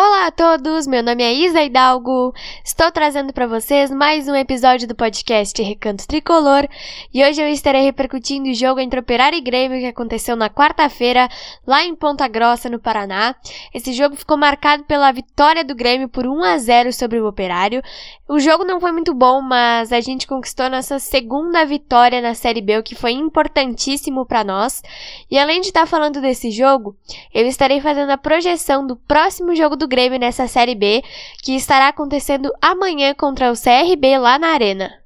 哦，Olá a todos, meu nome é Isa Hidalgo. Estou trazendo para vocês mais um episódio do podcast Recanto Tricolor e hoje eu estarei repercutindo o jogo entre Operário e Grêmio que aconteceu na quarta-feira lá em Ponta Grossa, no Paraná. Esse jogo ficou marcado pela vitória do Grêmio por 1 a 0 sobre o Operário. O jogo não foi muito bom, mas a gente conquistou nossa segunda vitória na Série B, o que foi importantíssimo para nós. E além de estar falando desse jogo, eu estarei fazendo a projeção do próximo jogo do Grêmio nessa Série B, que estará acontecendo amanhã contra o CRB lá na Arena.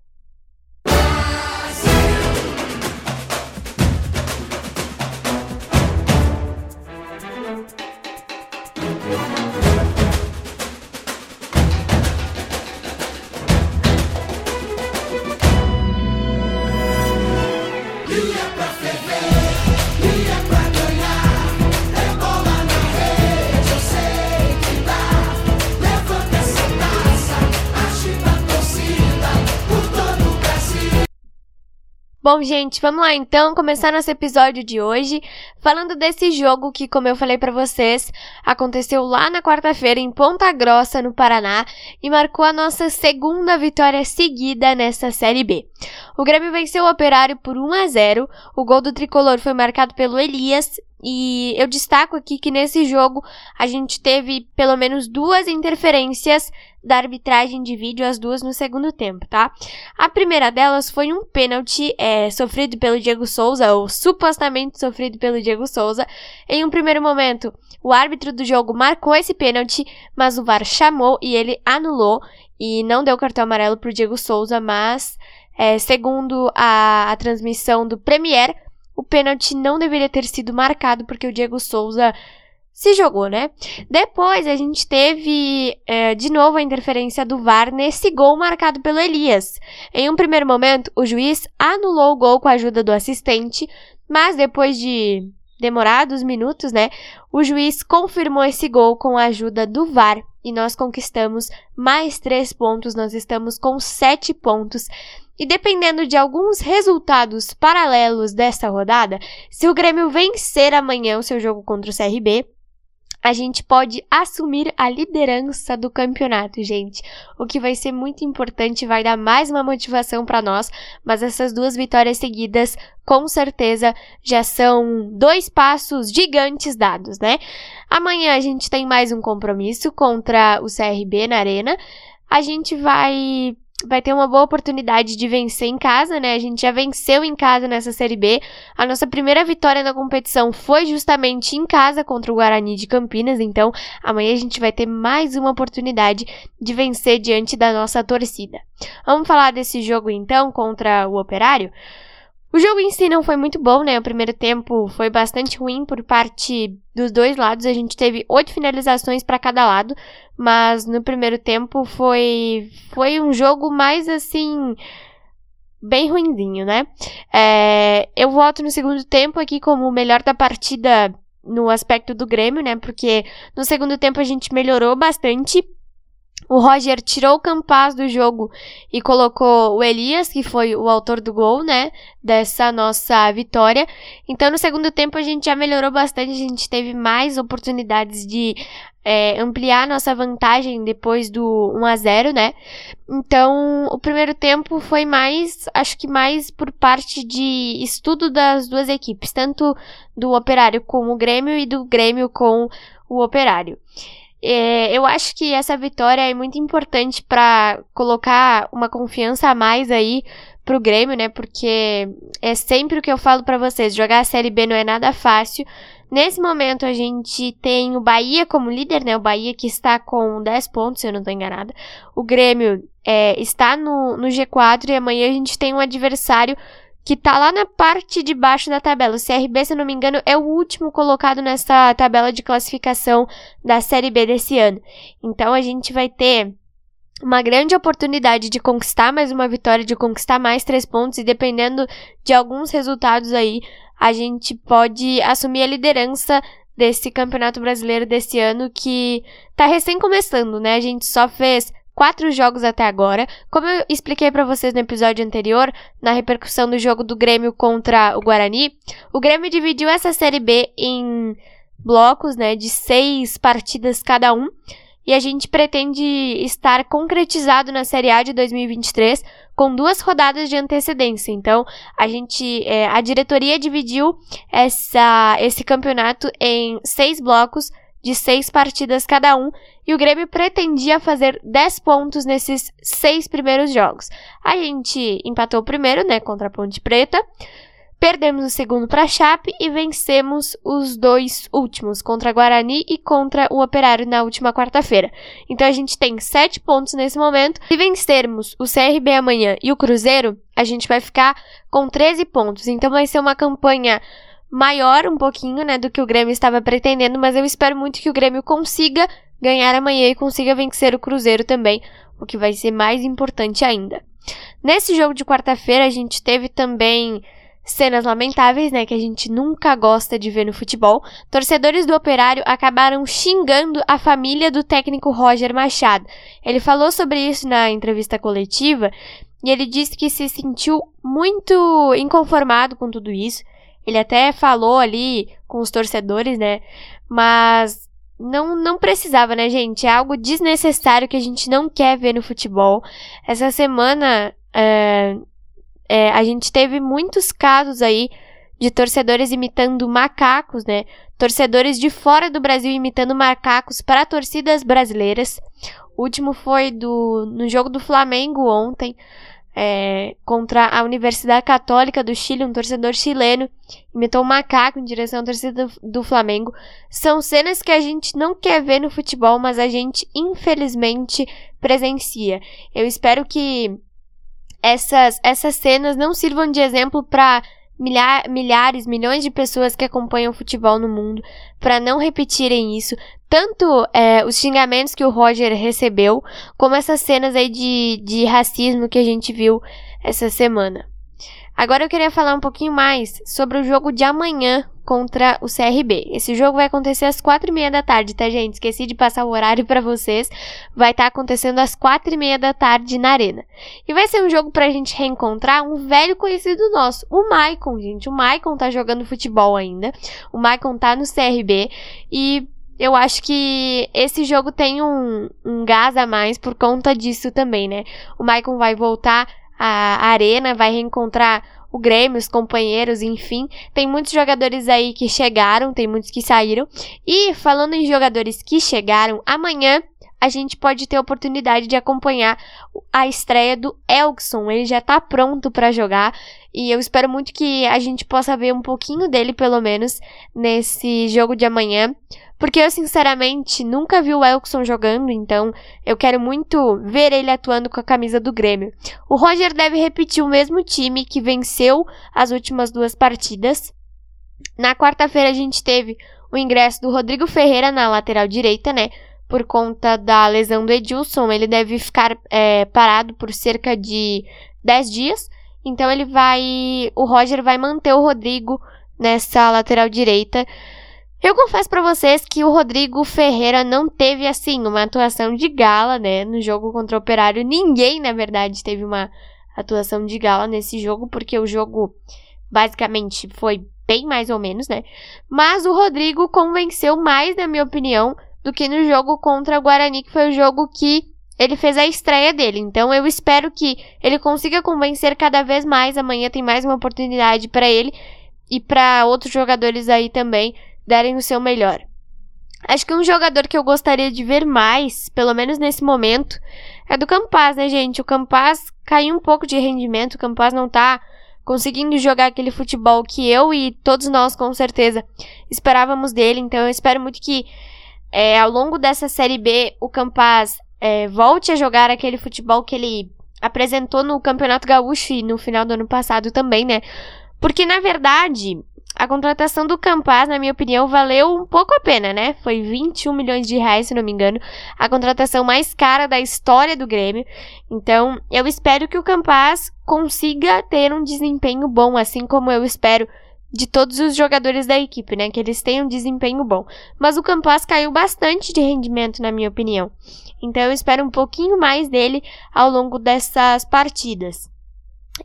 Bom, gente, vamos lá então começar nosso episódio de hoje falando desse jogo que, como eu falei para vocês, aconteceu lá na quarta-feira em Ponta Grossa, no Paraná, e marcou a nossa segunda vitória seguida nessa Série B. O Grêmio venceu o Operário por 1 a 0. O gol do tricolor foi marcado pelo Elias e eu destaco aqui que nesse jogo a gente teve pelo menos duas interferências da arbitragem de vídeo, as duas no segundo tempo, tá? A primeira delas foi um pênalti é, sofrido pelo Diego Souza, ou supostamente sofrido pelo Diego Souza. Em um primeiro momento, o árbitro do jogo marcou esse pênalti, mas o VAR chamou e ele anulou e não deu cartão amarelo pro Diego Souza, mas é, segundo a, a transmissão do Premier, o pênalti não deveria ter sido marcado porque o Diego Souza se jogou, né? Depois a gente teve é, de novo a interferência do VAR nesse gol marcado pelo Elias. Em um primeiro momento, o juiz anulou o gol com a ajuda do assistente, mas depois de demorados minutos, né? O juiz confirmou esse gol com a ajuda do VAR e nós conquistamos mais três pontos. Nós estamos com sete pontos e dependendo de alguns resultados paralelos desta rodada, se o Grêmio vencer amanhã o seu jogo contra o CRB, a gente pode assumir a liderança do campeonato, gente. O que vai ser muito importante, vai dar mais uma motivação para nós, mas essas duas vitórias seguidas, com certeza, já são dois passos gigantes dados, né? Amanhã a gente tem mais um compromisso contra o CRB na Arena. A gente vai vai ter uma boa oportunidade de vencer em casa, né? A gente já venceu em casa nessa Série B. A nossa primeira vitória na competição foi justamente em casa contra o Guarani de Campinas, então amanhã a gente vai ter mais uma oportunidade de vencer diante da nossa torcida. Vamos falar desse jogo então contra o Operário? O jogo em si não foi muito bom, né? O primeiro tempo foi bastante ruim por parte dos dois lados. A gente teve oito finalizações para cada lado, mas no primeiro tempo foi foi um jogo mais assim bem ruinzinho, né? É, eu voto no segundo tempo aqui como o melhor da partida no aspecto do Grêmio, né? Porque no segundo tempo a gente melhorou bastante o Roger tirou o Campaz do jogo e colocou o Elias, que foi o autor do gol, né? Dessa nossa vitória. Então, no segundo tempo, a gente já melhorou bastante. A gente teve mais oportunidades de é, ampliar nossa vantagem depois do 1 a 0 né? Então, o primeiro tempo foi mais, acho que mais por parte de estudo das duas equipes, tanto do Operário com o Grêmio e do Grêmio com o Operário. É, eu acho que essa vitória é muito importante para colocar uma confiança a mais aí pro Grêmio, né? Porque é sempre o que eu falo para vocês, jogar a Série B não é nada fácil. Nesse momento a gente tem o Bahia como líder, né? O Bahia que está com 10 pontos, se eu não estou enganada. O Grêmio é, está no, no G4 e amanhã a gente tem um adversário que tá lá na parte de baixo da tabela. O CRB, se não me engano, é o último colocado nessa tabela de classificação da Série B desse ano. Então a gente vai ter uma grande oportunidade de conquistar mais uma vitória, de conquistar mais três pontos, e dependendo de alguns resultados aí, a gente pode assumir a liderança desse Campeonato Brasileiro desse ano que tá recém começando, né? A gente só fez quatro jogos até agora. Como eu expliquei para vocês no episódio anterior, na repercussão do jogo do Grêmio contra o Guarani, o Grêmio dividiu essa Série B em blocos, né, de seis partidas cada um. e a gente pretende estar concretizado na Série A de 2023 com duas rodadas de antecedência. Então, a gente, é, a diretoria dividiu essa, esse campeonato em seis blocos de seis partidas cada um, e o Grêmio pretendia fazer 10 pontos nesses seis primeiros jogos. A gente empatou o primeiro, né, contra a Ponte Preta, Perdemos o segundo para a Chape e vencemos os dois últimos, contra a Guarani e contra o Operário na última quarta-feira. Então a gente tem sete pontos nesse momento. Se vencermos o CRB amanhã e o Cruzeiro, a gente vai ficar com 13 pontos. Então vai ser uma campanha maior um pouquinho, né, do que o Grêmio estava pretendendo, mas eu espero muito que o Grêmio consiga ganhar amanhã e consiga vencer o Cruzeiro também, o que vai ser mais importante ainda. Nesse jogo de quarta-feira a gente teve também cenas lamentáveis, né, que a gente nunca gosta de ver no futebol, torcedores do Operário acabaram xingando a família do técnico Roger Machado. Ele falou sobre isso na entrevista coletiva e ele disse que se sentiu muito inconformado com tudo isso. Ele até falou ali com os torcedores, né, mas não, não precisava, né, gente? É algo desnecessário que a gente não quer ver no futebol. Essa semana, é, é, a gente teve muitos casos aí de torcedores imitando macacos, né? Torcedores de fora do Brasil imitando macacos para torcidas brasileiras. O último foi do, no jogo do Flamengo ontem, é, contra a Universidade Católica do Chile, um torcedor chileno imitou um macaco em direção à torcida do, do Flamengo. São cenas que a gente não quer ver no futebol, mas a gente infelizmente presencia. Eu espero que essas, essas cenas não sirvam de exemplo para milhar, milhares, milhões de pessoas que acompanham futebol no mundo, para não repetirem isso. Tanto é, os xingamentos que o Roger recebeu, como essas cenas aí de, de racismo que a gente viu essa semana. Agora eu queria falar um pouquinho mais sobre o jogo de amanhã contra o CRB. Esse jogo vai acontecer às quatro e meia da tarde, tá, gente? Esqueci de passar o horário para vocês. Vai estar tá acontecendo às quatro e meia da tarde na Arena. E vai ser um jogo pra gente reencontrar um velho conhecido nosso, o Maicon, gente. O Maicon tá jogando futebol ainda. O Maicon tá no CRB e eu acho que esse jogo tem um, um gás a mais por conta disso também, né? O Maicon vai voltar à arena, vai reencontrar o Grêmio, os companheiros, enfim. Tem muitos jogadores aí que chegaram, tem muitos que saíram. E falando em jogadores que chegaram, amanhã a gente pode ter a oportunidade de acompanhar a estreia do Elkson. Ele já tá pronto para jogar e eu espero muito que a gente possa ver um pouquinho dele, pelo menos, nesse jogo de amanhã. Porque eu, sinceramente, nunca vi o Elkson jogando, então eu quero muito ver ele atuando com a camisa do Grêmio. O Roger deve repetir o mesmo time que venceu as últimas duas partidas. Na quarta-feira a gente teve o ingresso do Rodrigo Ferreira na lateral direita, né? Por conta da lesão do Edilson, ele deve ficar é, parado por cerca de 10 dias. Então ele vai. O Roger vai manter o Rodrigo nessa lateral direita. Eu confesso para vocês que o Rodrigo Ferreira não teve, assim, uma atuação de gala, né? No jogo contra o Operário. Ninguém, na verdade, teve uma atuação de gala nesse jogo, porque o jogo basicamente foi bem mais ou menos, né? Mas o Rodrigo convenceu mais, na minha opinião, do que no jogo contra o Guarani, que foi o jogo que ele fez a estreia dele. Então eu espero que ele consiga convencer cada vez mais. Amanhã tem mais uma oportunidade para ele e para outros jogadores aí também derem o seu melhor. Acho que um jogador que eu gostaria de ver mais, pelo menos nesse momento, é do Campaz, né, gente? O Campaz caiu um pouco de rendimento, o Campaz não tá conseguindo jogar aquele futebol que eu e todos nós, com certeza, esperávamos dele. Então eu espero muito que é, ao longo dessa Série B o Campaz é, volte a jogar aquele futebol que ele apresentou no Campeonato Gaúcho e no final do ano passado também, né? Porque, na verdade, a contratação do Campaz, na minha opinião, valeu um pouco a pena, né? Foi 21 milhões de reais, se não me engano. A contratação mais cara da história do Grêmio. Então, eu espero que o Campaz consiga ter um desempenho bom, assim como eu espero de todos os jogadores da equipe, né? Que eles tenham um desempenho bom. Mas o Campaz caiu bastante de rendimento, na minha opinião. Então, eu espero um pouquinho mais dele ao longo dessas partidas.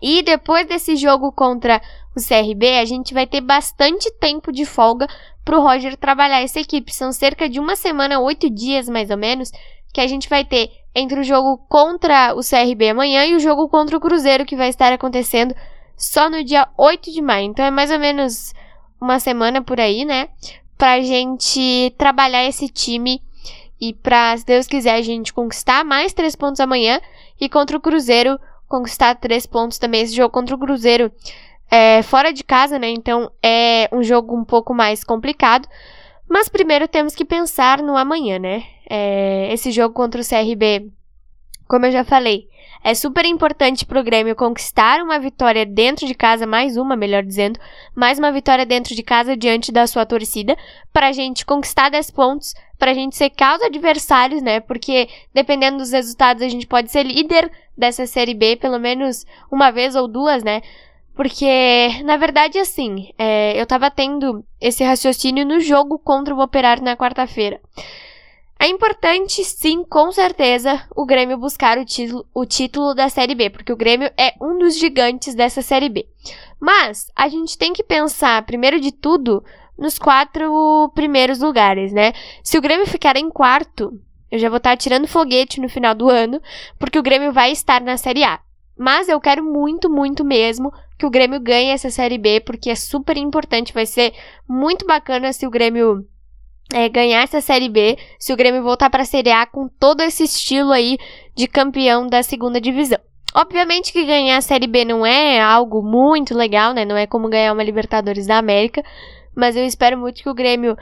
E depois desse jogo contra o CRB, a gente vai ter bastante tempo de folga pro Roger trabalhar essa equipe. São cerca de uma semana, oito dias mais ou menos, que a gente vai ter entre o jogo contra o CRB amanhã e o jogo contra o Cruzeiro, que vai estar acontecendo só no dia 8 de maio. Então é mais ou menos uma semana por aí, né? Pra gente trabalhar esse time e pra, se Deus quiser, a gente conquistar mais três pontos amanhã e contra o Cruzeiro conquistar três pontos também. Esse jogo contra o Cruzeiro é fora de casa, né? Então é um jogo um pouco mais complicado. Mas primeiro temos que pensar no amanhã, né? É, esse jogo contra o CRB, como eu já falei, é super importante para o Grêmio conquistar uma vitória dentro de casa, mais uma, melhor dizendo, mais uma vitória dentro de casa diante da sua torcida, para a gente conquistar 10 pontos, para a gente secar os adversários, né? Porque dependendo dos resultados, a gente pode ser líder dessa Série B, pelo menos uma vez ou duas, né? Porque, na verdade, assim, é, eu tava tendo esse raciocínio no jogo contra o Operário na quarta-feira. É importante, sim, com certeza, o Grêmio buscar o título, o título da Série B, porque o Grêmio é um dos gigantes dessa Série B. Mas a gente tem que pensar, primeiro de tudo, nos quatro primeiros lugares, né? Se o Grêmio ficar em quarto, eu já vou estar tirando foguete no final do ano, porque o Grêmio vai estar na Série A. Mas eu quero muito, muito mesmo que o Grêmio ganhe essa Série B, porque é super importante. Vai ser muito bacana se o Grêmio é, ganhar essa Série B, se o Grêmio voltar para a Série A com todo esse estilo aí de campeão da segunda divisão. Obviamente que ganhar a Série B não é algo muito legal, né? Não é como ganhar uma Libertadores da América, mas eu espero muito que o Grêmio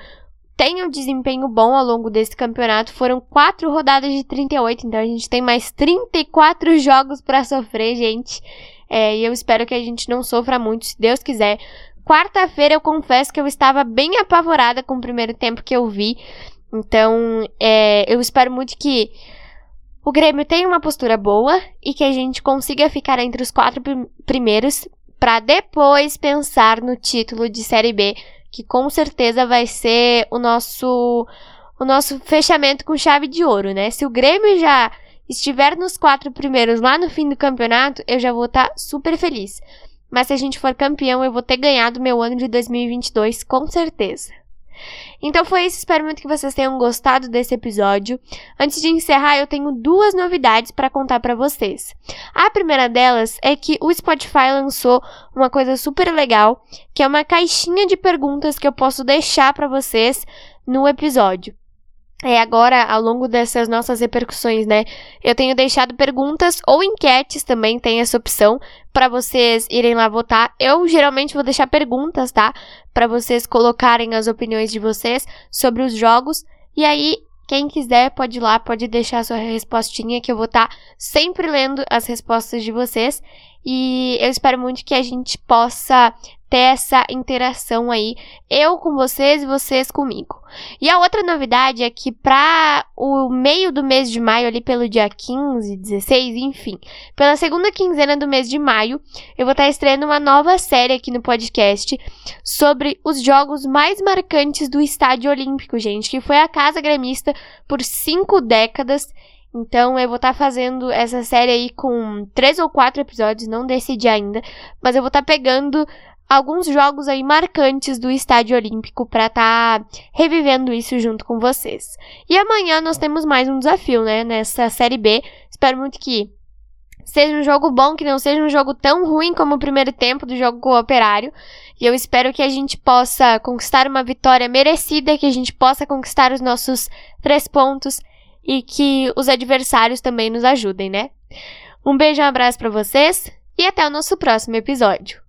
tenha um desempenho bom ao longo desse campeonato. Foram quatro rodadas de 38, então a gente tem mais 34 jogos para sofrer, gente. É, e eu espero que a gente não sofra muito, se Deus quiser. Quarta-feira eu confesso que eu estava bem apavorada com o primeiro tempo que eu vi. Então, é, eu espero muito que o Grêmio tenha uma postura boa e que a gente consiga ficar entre os quatro primeiros para depois pensar no título de Série B, que com certeza vai ser o nosso o nosso fechamento com chave de ouro, né? Se o Grêmio já estiver nos quatro primeiros lá no fim do campeonato, eu já vou estar tá super feliz. Mas se a gente for campeão, eu vou ter ganhado meu ano de 2022, com certeza. Então foi isso, espero muito que vocês tenham gostado desse episódio. Antes de encerrar, eu tenho duas novidades para contar para vocês. A primeira delas é que o Spotify lançou uma coisa super legal, que é uma caixinha de perguntas que eu posso deixar para vocês no episódio é, agora, ao longo dessas nossas repercussões, né? Eu tenho deixado perguntas ou enquetes também, tem essa opção para vocês irem lá votar. Eu geralmente vou deixar perguntas, tá? Para vocês colocarem as opiniões de vocês sobre os jogos. E aí, quem quiser pode ir lá, pode deixar sua respostinha que eu vou estar tá sempre lendo as respostas de vocês. E eu espero muito que a gente possa ter essa interação aí, eu com vocês e vocês comigo. E a outra novidade é que para o meio do mês de maio, ali pelo dia 15, 16, enfim, pela segunda quinzena do mês de maio, eu vou estar estreando uma nova série aqui no podcast sobre os jogos mais marcantes do Estádio Olímpico, gente, que foi a Casa Gremista por cinco décadas. Então eu vou estar fazendo essa série aí com três ou quatro episódios, não decidi ainda, mas eu vou estar pegando alguns jogos aí marcantes do Estádio Olímpico para estar tá revivendo isso junto com vocês. E amanhã nós temos mais um desafio, né, nessa série B. Espero muito que seja um jogo bom, que não seja um jogo tão ruim como o primeiro tempo do jogo com o Operário. E eu espero que a gente possa conquistar uma vitória merecida, que a gente possa conquistar os nossos três pontos e que os adversários também nos ajudem, né? Um beijo um abraço para vocês e até o nosso próximo episódio.